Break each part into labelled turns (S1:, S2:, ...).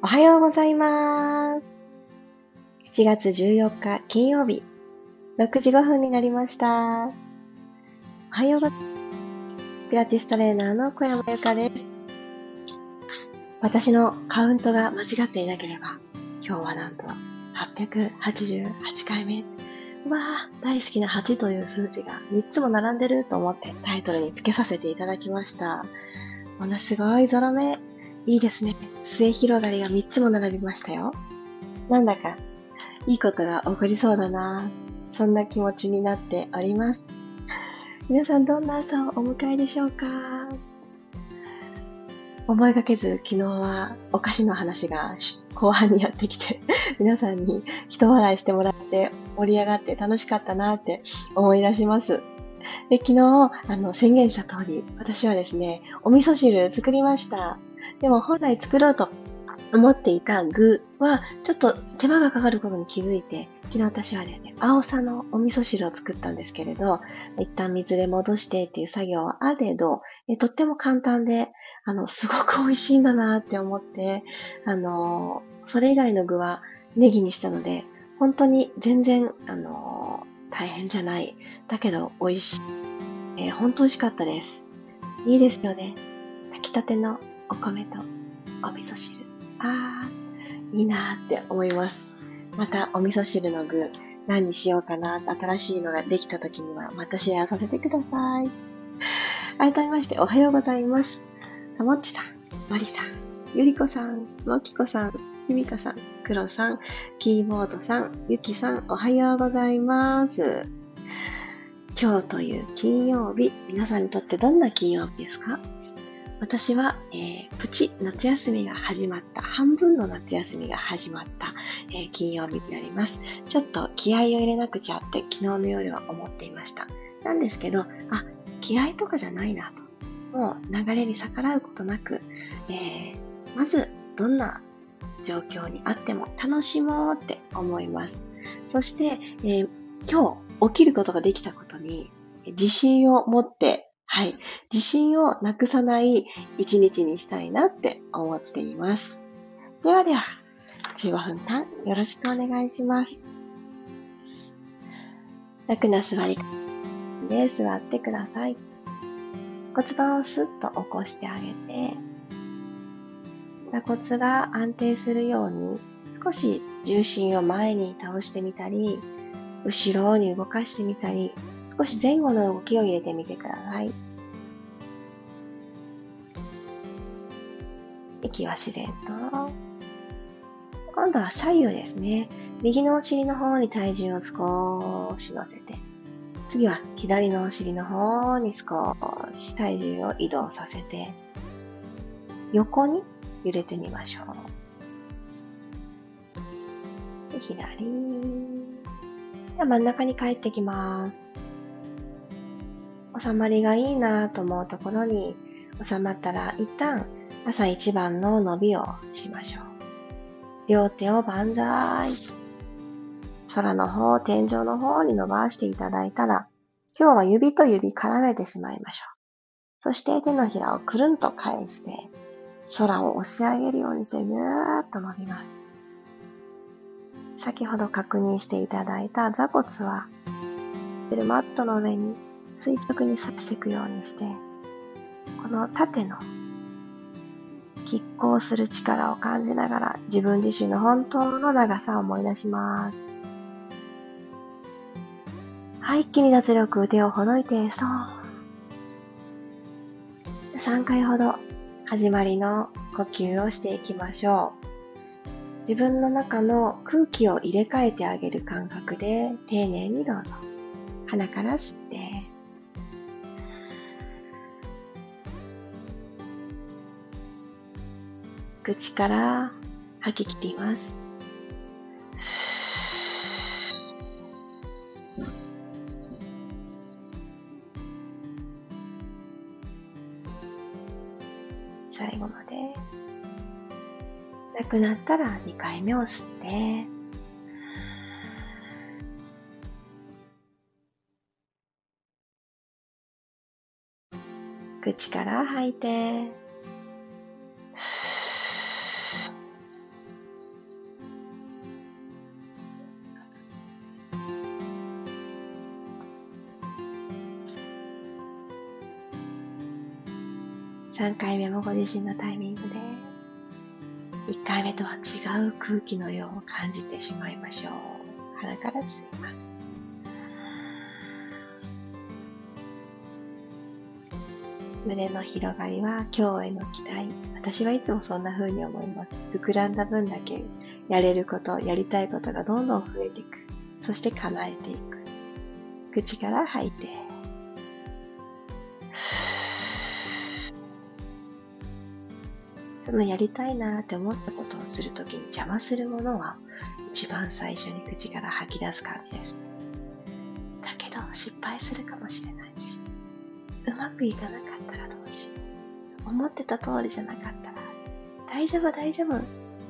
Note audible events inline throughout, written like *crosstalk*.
S1: おはようございます。7月14日金曜日、6時5分になりました。おはようございます。ピラティストレーナーの小山由かです。私のカウントが間違っていなければ、今日はなんと888回目。うわぁ、大好きな8という数字が3つも並んでると思ってタイトルに付けさせていただきました。ものすごいゾロ目いいですね。末広がりが3つも並びましたよ。なんだか、いいことが起こりそうだな。そんな気持ちになっております。皆さんどんな朝をお迎えでしょうか？思いがけず昨日はお菓子の話が後半にやってきて *laughs* 皆さんに一笑いしてもらって盛り上がって楽しかったなって思い出します。で昨日あの宣言した通り私はですね、お味噌汁作りました。でも本来作ろうと思っていた具は、ちょっと手間がかかることに気づいて、昨日私はですね、青さのお味噌汁を作ったんですけれど、一旦水で戻してっていう作業はあれど、えとっても簡単で、あの、すごく美味しいんだなって思って、あの、それ以外の具はネギにしたので、本当に全然、あの、大変じゃない。だけど美味しい。えー、本当美味しかったです。いいですよね。炊きたてのお米とお味噌汁。あー、いいなーって思います。またお味噌汁の具、何にしようかな、新しいのができた時にはまたシェアさせてください。改めましておはようございます。たもっちさん、まりさん、ゆりこさん、もきこさん、ひみかさん、くろさん、キーボードさん、ゆきさん、おはようございます。今日という金曜日、皆さんにとってどんな金曜日ですか？私は、えー、プチ夏休みが始まった、半分の夏休みが始まった、えー、金曜日になります。ちょっと気合を入れなくちゃって昨日の夜は思っていました。なんですけど、あ、気合とかじゃないなと。もう流れに逆らうことなく、えー、まずどんな状況にあっても楽しもうって思います。そして、えー、今日起きることができたことに自信を持ってはい。自信をなくさない一日にしたいなって思っています。ではでは、15分間よろしくお願いします。楽な座り方で座ってください。骨盤をスッと起こしてあげて、座骨が安定するように少し重心を前に倒してみたり、後ろに動かしてみたり、少し前後の動きを入れてみてください。息は自然と。今度は左右ですね。右のお尻の方に体重を少し乗せて、次は左のお尻の方に少し体重を移動させて、横に揺れてみましょう。で左。で真ん中に帰ってきます。収まりがいいなと思うところに収まったら一旦朝一番の伸びをしましょう。両手を万歳。空の方、天井の方に伸ばしていただいたら、今日は指と指絡めてしまいましょう。そして手のひらをくるんと返して、空を押し上げるようにしてぐーっと伸びます。先ほど確認していただいた座骨は、マットの上に垂直に刺していくようにして、この縦の拮抗する力を感じながら自分自身の本当の長さを思い出します。はい、一気に脱力、腕をほどいて、そう。3回ほど始まりの呼吸をしていきましょう。自分の中の空気を入れ替えてあげる感覚で丁寧にどうぞ。鼻から吸って、口から吐き切ります。なくなったら2回目を吸って、口から吐いて、3回目もご自身のタイミングで。1回目とは違う空気のようを感じてしまいましょう。鼻から吸います。胸の広がりは今日への期待。私はいつもそんな風に思います。膨らんだ分だけやれること、やりたいことがどんどん増えていく。そして叶えていく。口から吐いて。そのやりたいなって思ったことをするときに邪魔するものは一番最初に口から吐き出す感じです。だけど失敗するかもしれないし。うまくいかなかったらどうし。思ってた通りじゃなかったら、大丈夫大丈夫。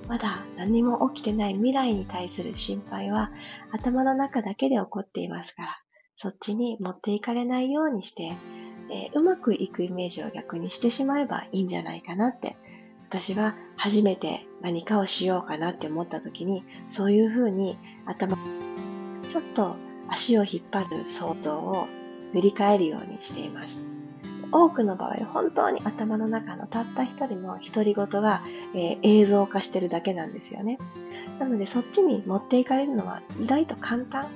S1: まだ何も起きてない未来に対する心配は頭の中だけで起こっていますから、そっちに持っていかれないようにして、えー、うまくいくイメージを逆にしてしまえばいいんじゃないかなって、私は初めて何かをしようかなって思った時に、そういうふうに頭、ちょっと足を引っ張る想像を塗り替えるようにしています。多くの場合、本当に頭の中のたった一人の独り言が、えー、映像化してるだけなんですよね。なので、そっちに持っていかれるのは意外と簡単。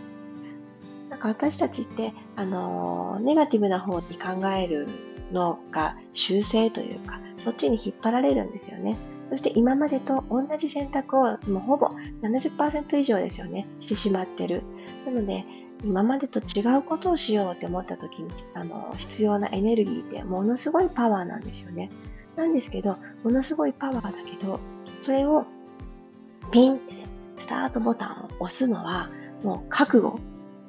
S1: なんか私たちって、あのー、ネガティブな方に考えるのが修正というか、そっちに引っ張られるんですよね。そして今までと同じ選択をもうほぼ70%以上ですよね、してしまってる。なので、今までと違うことをしようって思った時に、あの、必要なエネルギーってものすごいパワーなんですよね。なんですけど、ものすごいパワーだけど、それをピンってスタートボタンを押すのは、もう覚悟、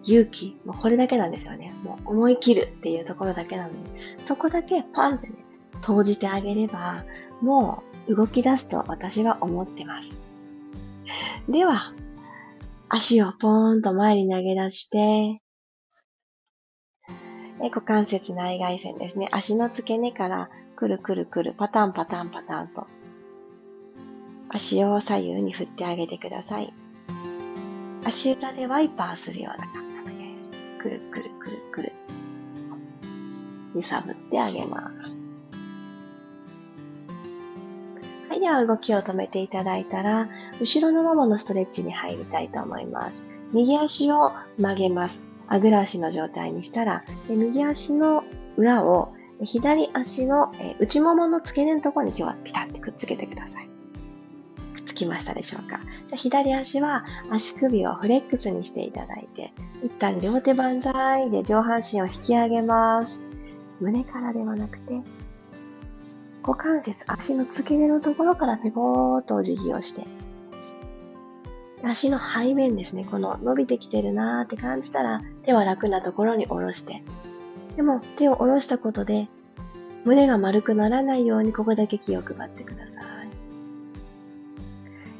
S1: 勇気、もうこれだけなんですよね。もう思い切るっていうところだけなのに、そこだけパンってね、投じてあげれば、もう動き出すと私は思ってます。では、足をポーンと前に投げ出して、股関節内外線ですね。足の付け根からくるくるくる、パタンパタンパタンと、足を左右に振ってあげてください。足裏でワイパーするような感。くるくるくるくる。揺さぶってあげます。はい、では動きを止めていただいたら、後ろのもものストレッチに入りたいと思います。右足を曲げます。あぐら足の状態にしたら、で右足の裏を左足の内ももの付け根のところに今日はピタッてくっつけてください。きましたでしょうか？左足は足首をフレックスにしていただいて、一旦両手万歳で上半身を引き上げます。胸からではなくて、股関節、足の付け根のところからペコーっとお辞儀をして、足の背面ですね、この伸びてきてるなーって感じたら、手は楽なところに下ろして。でも、手を下ろしたことで、胸が丸くならないようにここだけ気を配ってください。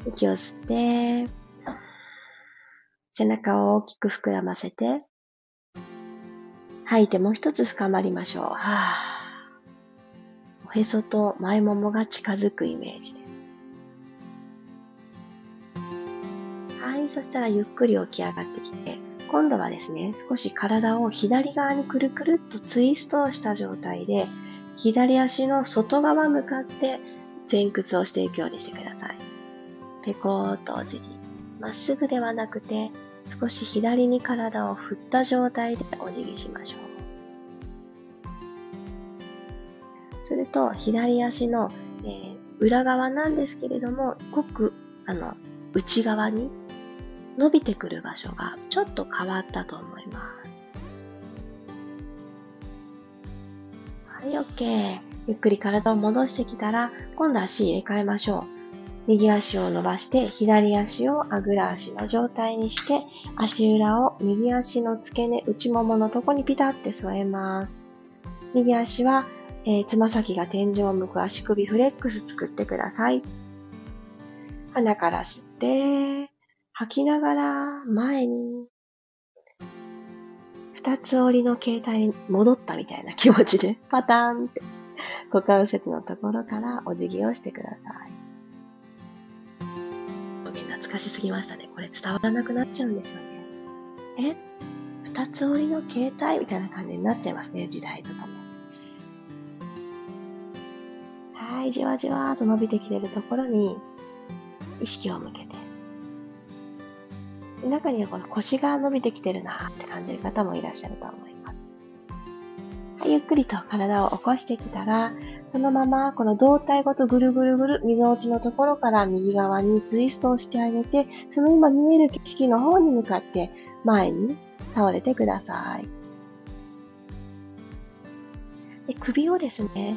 S1: 息を吸って、背中を大きく膨らませて、吐いてもう一つ深まりましょう。はぁへそと前ももが近づくイメージです。はい、そしたらゆっくり起き上がってきて、今度はですね、少し体を左側にくるくるっとツイストをした状態で、左足の外側向かって前屈をしていくようにしてください。ペコーっとお辞儀。まっすぐではなくて、少し左に体を振った状態でお辞儀しましょう。すると、左足の、えー、裏側なんですけれども、ごく、あの、内側に伸びてくる場所がちょっと変わったと思います。はい、OK。ゆっくり体を戻してきたら、今度足入れ替えましょう。右足を伸ばして、左足をあぐら足の状態にして、足裏を右足の付け根、内もものとこにピタって添えます。右足はえー、つま先が天井を向く足首フレックス作ってください。鼻から吸って、吐きながら前に、二つ折りの形態に戻ったみたいな気持ちで、パターンって、股関節のところからお辞儀をしてください。しすぎましたね。これ伝わらなくなっちゃうんですよね。え？二つ折りの形態みたいな感じになっちゃいますね、時代ととも。はい、じわじわーと伸びてきてるところに意識を向けて。中にはこの腰が伸びてきてるなって感じる方もいらっしゃると思います。はい、ゆっくりと体を起こしてきたら、そのままこの胴体ごとぐるぐるぐる、溝落ちのところから右側にツイストをしてあげて、その今見える景色の方に向かって前に倒れてください。で首をですね、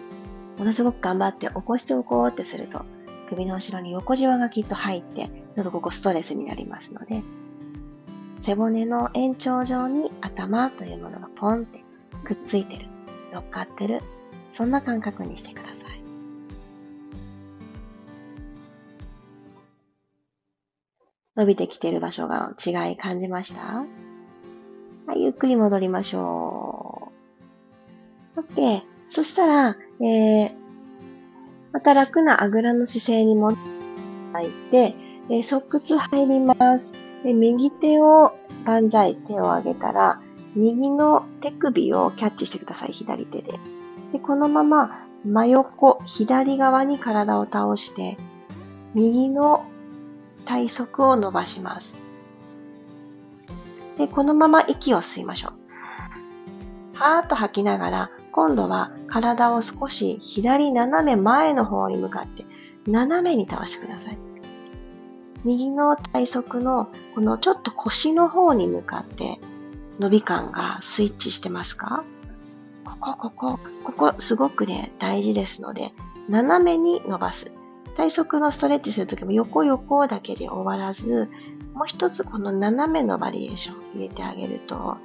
S1: ものすごく頑張って起こしておこうってすると、首の後ろに横じわがきっと入って、ちょっとここストレスになりますので、背骨の延長上に頭というものがポンってくっついてる、乗っかってる、そんな感覚にしてください。伸びてきている場所が違い感じました？はい、ゆっくり戻りましょう。OK。そしたら、えー、また楽なあぐらの姿勢に戻っていて、えー、側屈入ります。で右手を万歳、手を上げたら、右の手首をキャッチしてください、左手で。で、このまま真横、左側に体を倒して、右の体側を伸ばします。で、このまま息を吸いましょう。はーっと吐きながら、今度は体を少し左斜め前の方に向かって斜めに倒してください。右の体側のこのちょっと腰の方に向かって伸び感がスイッチしてますか？ここ、ここ、ここすごくね、大事ですので、斜めに伸ばす。体側のストレッチするときも横横だけで終わらず、もう一つこの斜めのバリエーションを入れてあげると、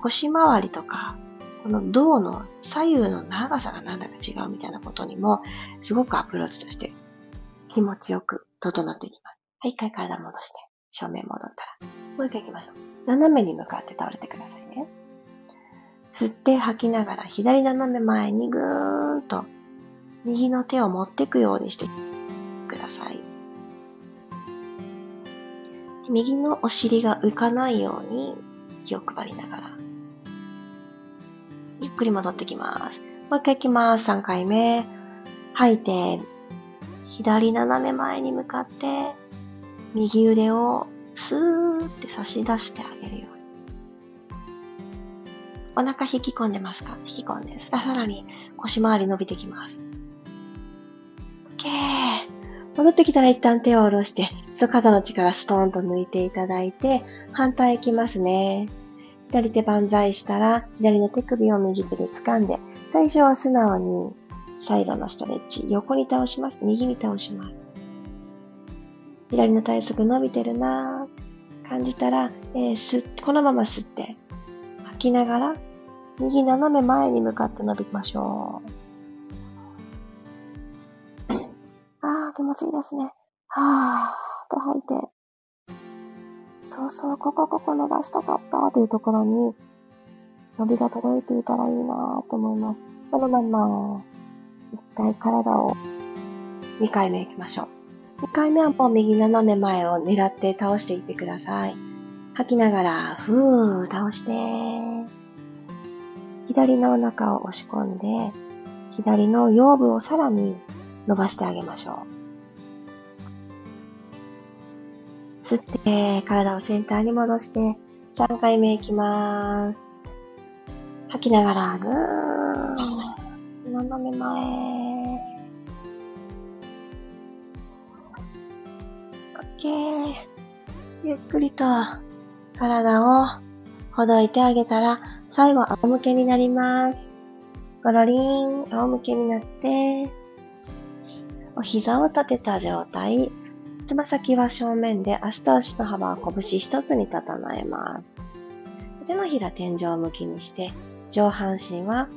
S1: 腰回りとか、この胴の左右の長さがなんだか違うみたいなことにも、すごくアプローチとして気持ちよく整っていきます。はい、一回体戻して、正面戻ったら、もう一回行きましょう。斜めに向かって倒れてくださいね。吸って吐きながら左斜め前にぐーんと右の手を持っていくようにしてください。右のお尻が浮かないように気を配りながら、ゆっくり戻ってきます。もう一回行きます。3回目。吐いて、左斜め前に向かって、右腕をスーって差し出してあげるよ。お腹引き込んでますか？引き込んで。さらに腰回り伸びてきます。OK。戻ってきたら一旦手を下ろして、そ肩の力ストーンと抜いていただいて、反対行きますね。左手万歳したら、左の手首を右手で掴んで、最初は素直にサイドのストレッチ、横に倒します。右に倒します。左の体側伸びてるなぁ感じたら、えー、吸このまま吸って、きながら、右斜め前に向かって伸びましょう。ああ、気持ちいいですね。はーと吐いて。そうそう、ここここ伸ばしたかったというところに、伸びが届いていたらいいなと思います。このまま、一回体を2回目行きましょう。2回目はもう右斜め前を狙って倒していってください。吐きながら、ふー、倒して。左のお腹を押し込んで、左の腰部をさらに伸ばしてあげましょう。吸って、体をセンターに戻して、3回目いきます。吐きながら、ぐーん。斜め前。OK。ゆっくりと体をほどいてあげたら、最後仰向けになります。ゴロリン、仰向けになって、お膝を立てた状態。つま先は正面で足と足の幅は拳一つに整えます。手のひら天井向きにして、上半身は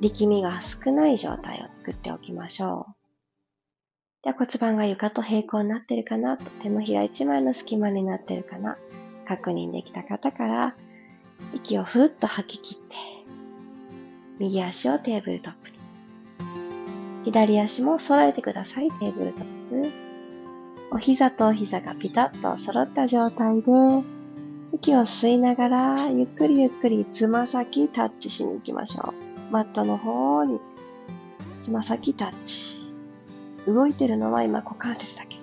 S1: 力みが少ない状態を作っておきましょう。では骨盤が床と平行になってるかなと手のひら一枚の隙間になってるかな確認できた方から息をふっと吐き切って右足をテーブルトップに左足も揃えてくださいテーブルトップお膝とお膝がピタッと揃った状態で息を吸いながらゆっくりゆっくりつま先タッチしに行きましょうマットの方につま先タッチ。動いてるのは今股関節だけ。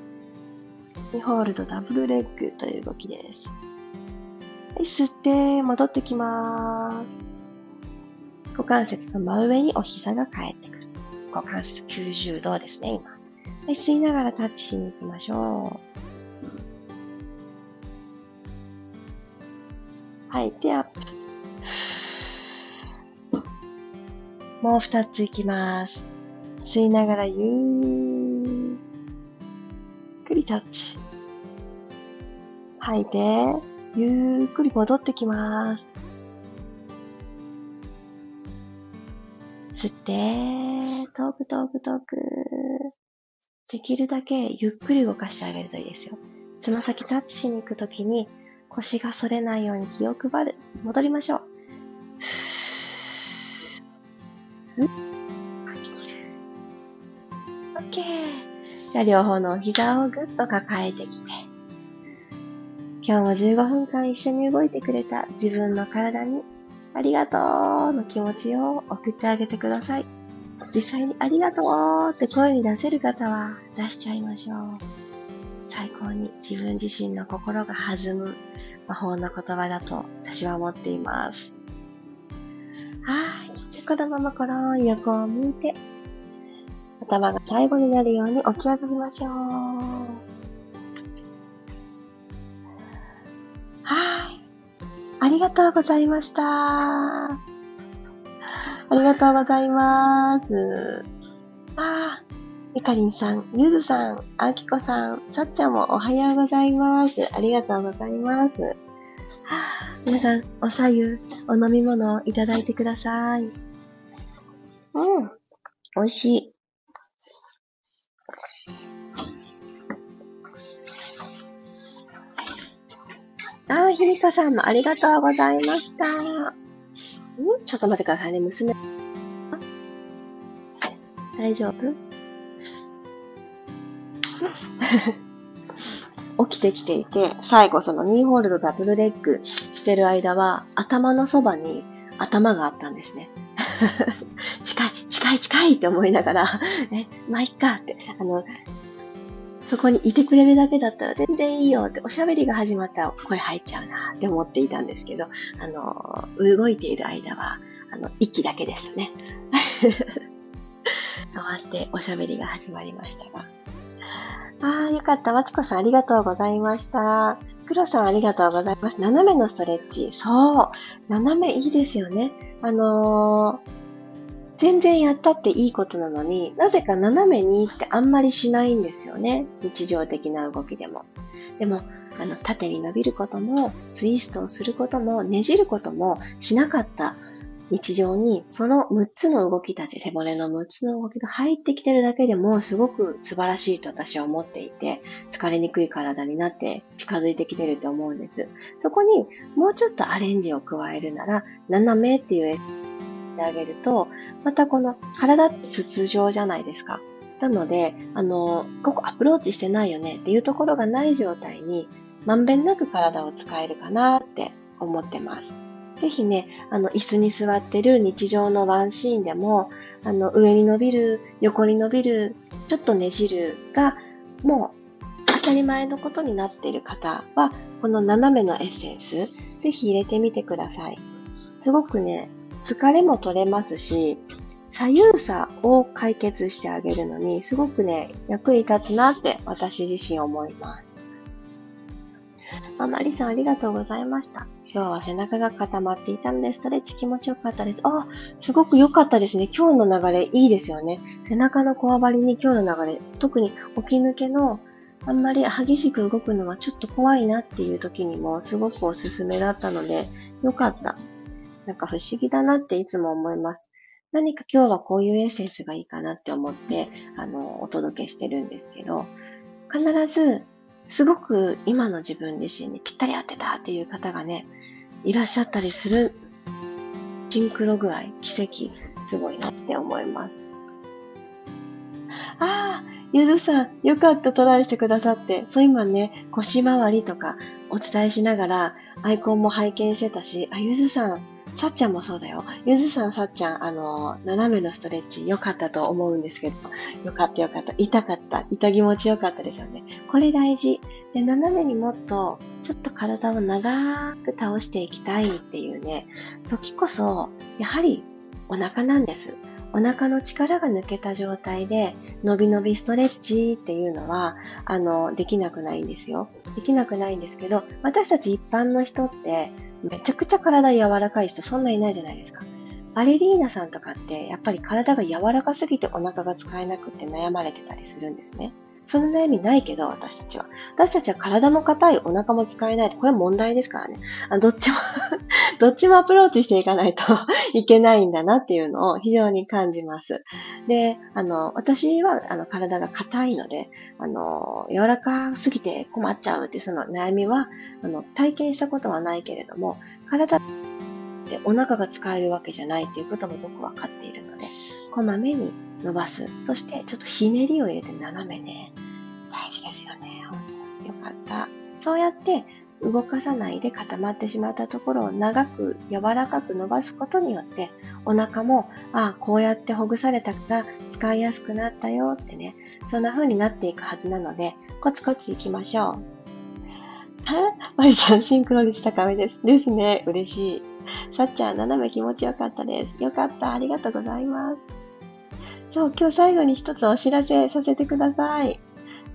S1: 2ホールドダブルレッグという動きです。い、吸って戻ってきます。股関節の真上にお膝が返ってくる。股関節90度ですね、今。はい、吸いながらタッチしに行きましょう。はい、ピアップ。もう二ついきます。吸いながらゆっくりタッチ。吐いて、ゆっくり戻ってきます。吸って、遠く遠く遠く。できるだけゆっくり動かしてあげるといいですよ。つま先タッチしに行くときに腰が反れないように気を配る。戻りましょう。ん OK。じゃあ両方のお膝をぐっと抱えてきて。今日も15分間一緒に動いてくれた自分の体にありがとうの気持ちを送ってあげてください。実際にありがとうって声に出せる方は出しちゃいましょう。最高に自分自身の心が弾む魔法の言葉だと私は思っています。はい。じゃこのままこの横を向いて、頭が最後になるように起き上がりましょう。はい。ありがとうございました。ありがとうございます。あゆかりんさん、ゆずさん、あきこさん、さっちゃんもおはようございます。ありがとうございます。皆さん、おさゆ、お飲み物いただいてください。うん。美味しい。ひみかさんもありがとうございました。ん？ちょっと待ってくださいね、娘。大丈夫？*laughs* 起きてきていて、最後そのニーホールドダブルレッグしてる間は、頭のそばに頭があったんですね。*laughs* 近い、近い、近いって思いながら、*laughs* え、まあ、いっかって、あの、そこにいてくれるだけだったら全然いいよって、おしゃべりが始まったら声入っちゃうなって思っていたんですけど、あの、動いている間は、あの、息だけでしたね。*laughs* 終わっておしゃべりが始まりましたが。ああ、よかった。まちこさんありがとうございました。くろさんありがとうございます。斜めのストレッチ。そう。斜めいいですよね。あのー、全然やったっていいことなのに、なぜか斜めにってあんまりしないんですよね。日常的な動きでも。でも、あの、縦に伸びることも、ツイストをすることも、ねじることもしなかった日常にその6つの動きたち、背骨の6つの動きが入ってきてるだけでもすごく素晴らしいと私は思っていて、疲れにくい体になって近づいてきてると思うんです。そこにもうちょっとアレンジを加えるなら、斜めっていうてあげると、またこの体って筒状じゃないですか。なので、あの、ここアプローチしてないよねっていうところがない状態に、まんべんなく体を使えるかなって思ってます。ぜひね、あの、椅子に座ってる日常のワンシーンでも、あの、上に伸びる、横に伸びる、ちょっとねじるが、もう当たり前のことになっている方は、この斜めのエッセンス、ぜひ入れてみてください。すごくね、疲れも取れますし、左右差を解決してあげるのに、すごくね、役に立つなって私自身思います。あ、マリさんありがとうございました。今日は背中が固まっていたので、ストレッチ気持ちよかったです。あ、すごく良かったですね。今日の流れいいですよね。背中のこわばりに今日の流れ、特に起き抜けのあんまり激しく動くのはちょっと怖いなっていう時にもすごくおすすめだったので、よかった。なんか不思議だなっていつも思います。何か今日はこういうエッセンスがいいかなって思って、あの、お届けしてるんですけど、必ずすごく今の自分自身にぴったり合ってたっていう方がね、いらっしゃったりするシンクロ具合、奇跡、すごいなって思います。ああ、ゆずさん、よかったトライしてくださって。そう今ね、腰回りとかお伝えしながらアイコンも拝見してたし、あ、ゆずさん、さっちゃんもそうだよ。ゆずさん、さっちゃん、あの、斜めのストレッチ良かったと思うんですけど、よかったよかった。痛かった。痛気持ちよかったですよね。これ大事。で、斜めにもっと、ちょっと体を長く倒していきたいっていうね、時こそ、やはりお腹なんです。お腹の力が抜けた状態で、伸び伸びストレッチっていうのは、あの、できなくないんですよ。できなくないんですけど、私たち一般の人って、めちゃくちゃ体柔らかい人そんないないじゃないですか。バレリーナさんとかって、やっぱり体が柔らかすぎてお腹が使えなくて悩まれてたりするんですね。その悩みないけど、私たちは。私たちは体も硬い、お腹も使えない。これは問題ですからね。あどっちも *laughs* どっちもアプローチしていかないと *laughs* いけないんだなっていうのを非常に感じます。で、あの、私は、あの、体が硬いので、あの、柔らかすぎて困っちゃうっていうその悩みは、あの、体験したことはないけれども、体ってお腹が使えるわけじゃないっていうことも僕は分かっているので、こまめに伸ばす。そしてちょっとひねりを入れて斜めね。大事ですよね。よかった。そうやって動かさないで固まってしまったところを長く柔らかく伸ばすことによってお腹も、ああ、こうやってほぐされたから使いやすくなったよってね、そんな風になっていくはずなので、コツコツいきましょう。はマリさん、シンクロ率高めです。ですね。嬉しい。さっちゃん、斜め気持ちよかったです。よかった。ありがとうございます。そう、今日最後に一つお知らせさせてください。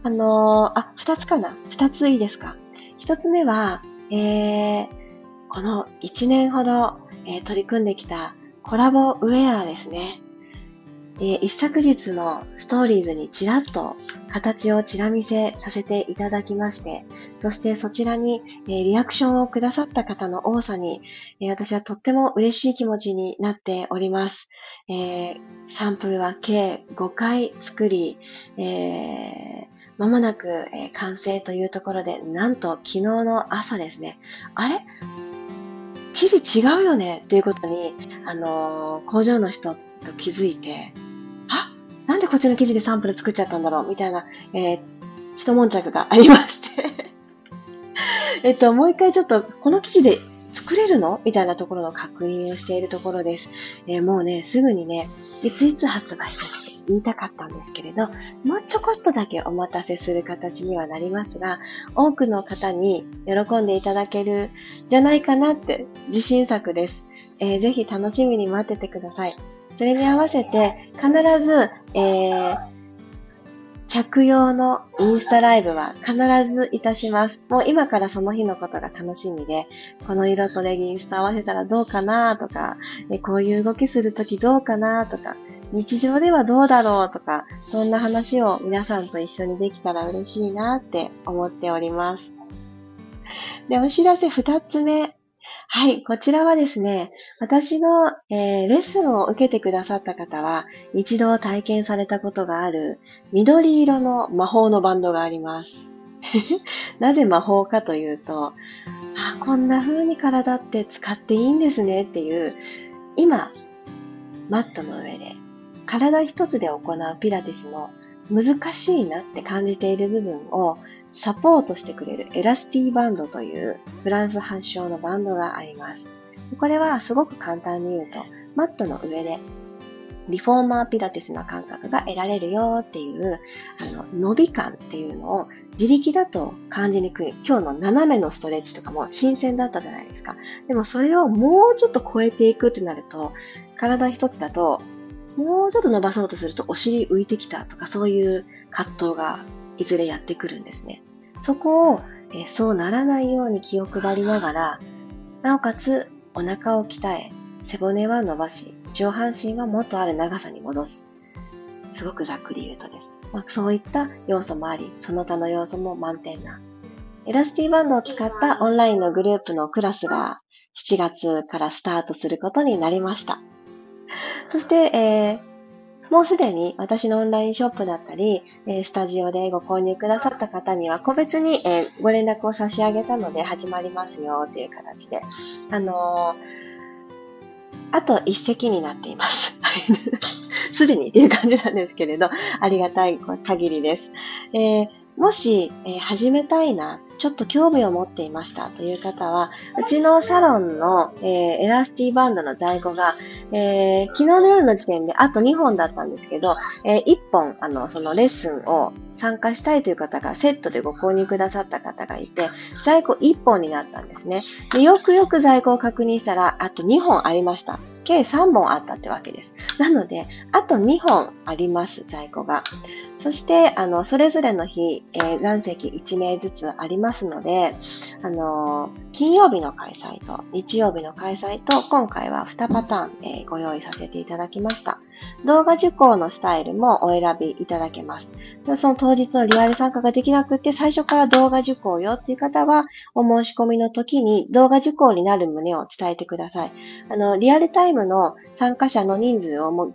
S1: あのー、あ、二つかな？二ついいですか？一つ目は、えー、この一年ほど、えー、取り組んできたコラボウェアですね。えー、一昨日のストーリーズにちらっと形をちら見せさせていただきまして、そしてそちらに、えー、リアクションをくださった方の多さに、えー、私はとっても嬉しい気持ちになっております。えサンプルは計5回作り、えまもなく、え完成というところで、なんと昨日の朝ですね、あれ？生地違うよね？っていうことに、あの工場の人と気づいて、あなんでこっちの生地でサンプル作っちゃったんだろう？みたいな、えー、一悶着がありまして *laughs* えっと、もう一回ちょっと、この生地で作れるの？みたいなところの確認をしているところです。えー、もうね、すぐにね、いついつ発売するって言いたかったんですけれど、もうちょこっとだけお待たせする形にはなりますが、多くの方に喜んでいただけるじゃないかなって自信作です。えー、ぜひ楽しみに待っててください。それに合わせて必ず、えー、着用のインスタライブは必ずいたします。もう今からその日のことが楽しみで、この色とレギンスと合わせたらどうかなとか、こういう動きするときどうかなとか、日常ではどうだろうとか、そんな話を皆さんと一緒にできたら嬉しいなって思っております。で、お知らせ二つ目。はい、こちらはですね、私の、えー、レッスンを受けてくださった方は、一度体験されたことがある緑色の魔法のバンドがあります。*laughs* なぜ魔法かというと、あ、こんな風に体って使っていいんですねっていう、今、マットの上で体一つで行うピラティスの難しいなって感じている部分をサポートしてくれるエラスティバンドというフランス発祥のバンドがあります。これはすごく簡単に言うと、マットの上でリフォーマーピラティスの感覚が得られるよっていう、あの、伸び感っていうのを自力だと感じにくい。今日の斜めのストレッチとかも新鮮だったじゃないですか。でもそれをもうちょっと超えていくってなると、体一つだともうちょっと伸ばそうとするとお尻浮いてきたとかそういう葛藤がいずれやってくるんですね。そこを、えそうならないように気を配りながら、なおかつお腹を鍛え、背骨は伸ばし、上半身はもっとある長さに戻す。すごくざっくり言うとです。まあ、そういった要素もあり、その他の要素も満点な。エラスティバンドを使ったオンラインのグループのクラスが7月からスタートすることになりました。そして、えー、もうすでに私のオンラインショップだったり、えスタジオでご購入くださった方には個別に、えご連絡を差し上げたので始まりますよっていう形で、あのー、あと一席になっています。*laughs* すでにっていう感じなんですけれど、ありがたい限りです。えー、もし、えー、始めたいな、ちょっと興味を持っていましたという方は、うちのサロンの、えー、エラスティバンドの在庫が、えー、昨日の夜の時点であと2本だったんですけど、えー、1本、あの、そのレッスンを参加したいという方がセットでご購入くださった方がいて、在庫1本になったんですね。でよくよく在庫を確認したら、あと2本ありました。計3本あったってわけです。なので、あと2本あります、在庫が。そして、あの、それぞれの日、えー、残席1名ずつありますので、あのー、金曜日の開催と日曜日の開催と、今回は2パターン、えー、ご用意させていただきました。動画受講のスタイルもお選びいただけます。その当日のリアル参加ができなくて、最初から動画受講よっていう方は、お申し込みの時に動画受講になる旨を伝えてください。あの、リアルタイムの参加者の人数をも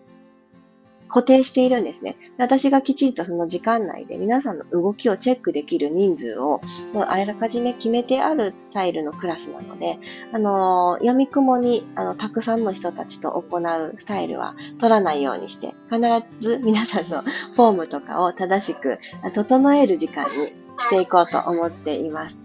S1: 固定しているんですね。私がきちんとその時間内で皆さんの動きをチェックできる人数を、もうあらかじめ決めてあるスタイルのクラスなので、あのー、闇雲に、あの、たくさんの人たちと行うスタイルは取らないようにして、必ず皆さんのフォームとかを正しく整える時間にしていこうと思っています。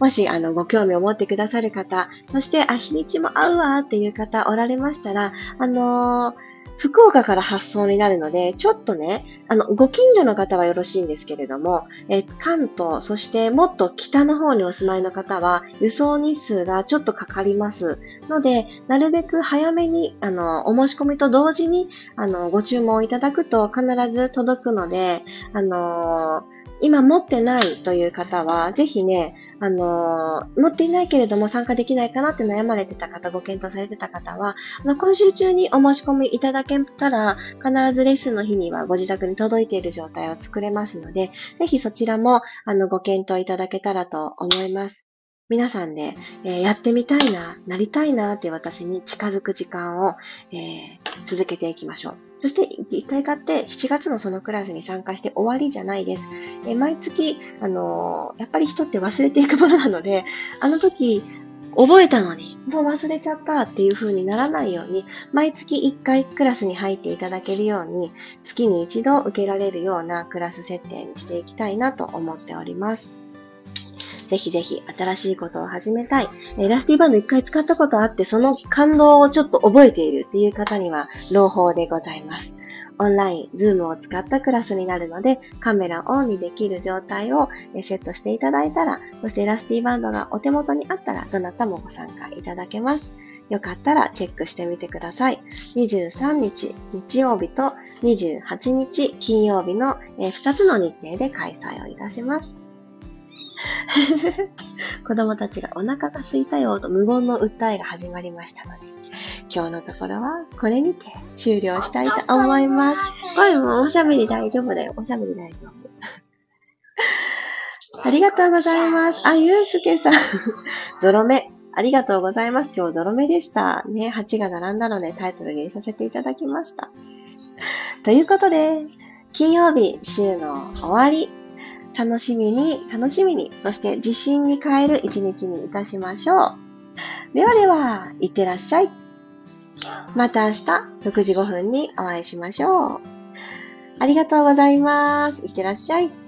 S1: もし、あの、ご興味を持ってくださる方、そして、あ、日にちも合うわっていう方おられましたら、あのー福岡から発送になるので、ちょっとね、あの、ご近所の方はよろしいんですけれども、え関東、そしてもっと北の方にお住まいの方は、輸送日数がちょっとかかります。ので、なるべく早めに、あの、お申し込みと同時に、あの、ご注文いただくと必ず届くので、あの今持ってないという方は、ぜひね、あのー、持っていないけれども参加できないかなって悩まれてた方、ご検討されてた方は、あの今週中にお申し込みいただけたら、必ずレッスンの日にはご自宅に届いている状態を作れますので、ぜひそちらも、あの、ご検討いただけたらと思います。皆さんで、えー、やってみたいな、なりたいなって私に近づく時間を、えー、続けていきましょう。そして、一回買って7月のそのクラスに参加して終わりじゃないです。え、毎月、あのやっぱり人って忘れていくものなので、あの時、覚えたのに、もう忘れちゃったっていう風にならないように、毎月1回クラスに入っていただけるように、月に一度受けられるようなクラス設定にしていきたいなと思っております。ぜひぜひ新しいことを始めたい。エラスティバンド一回使ったことあって、その感動をちょっと覚えているっていう方には、朗報でございます。オンライン、 Zoom を使ったクラスになるので、カメラオンにできる状態をセットしていただいたら、そしてエラスティバンドがお手元にあったら、どなたもご参加いただけます。よかったらチェックしてみてください。23日日曜日と28日金曜日の2つの日程で開催をいたします。*laughs* 子供たちがお腹が空いたよと無言の訴えが始まりましたので、今日のところはこれにて終了したいと思います。これもおしゃべり大丈夫だよ。おしゃべり大丈夫。*laughs* ありがとうございます。あ、ゆうすけさん。*laughs* ゾロ目。ありがとうございます。今日ゾロ目でした。ね、8が並んだのでタイトルに入れさせていただきました。ということで、金曜日週の終わり。楽しみに、楽しみに、そして自信に変える一日にいたしましょう。ではでは、いってらっしゃい。また明日6時5分にお会いしましょう。ありがとうございます。いってらっしゃい。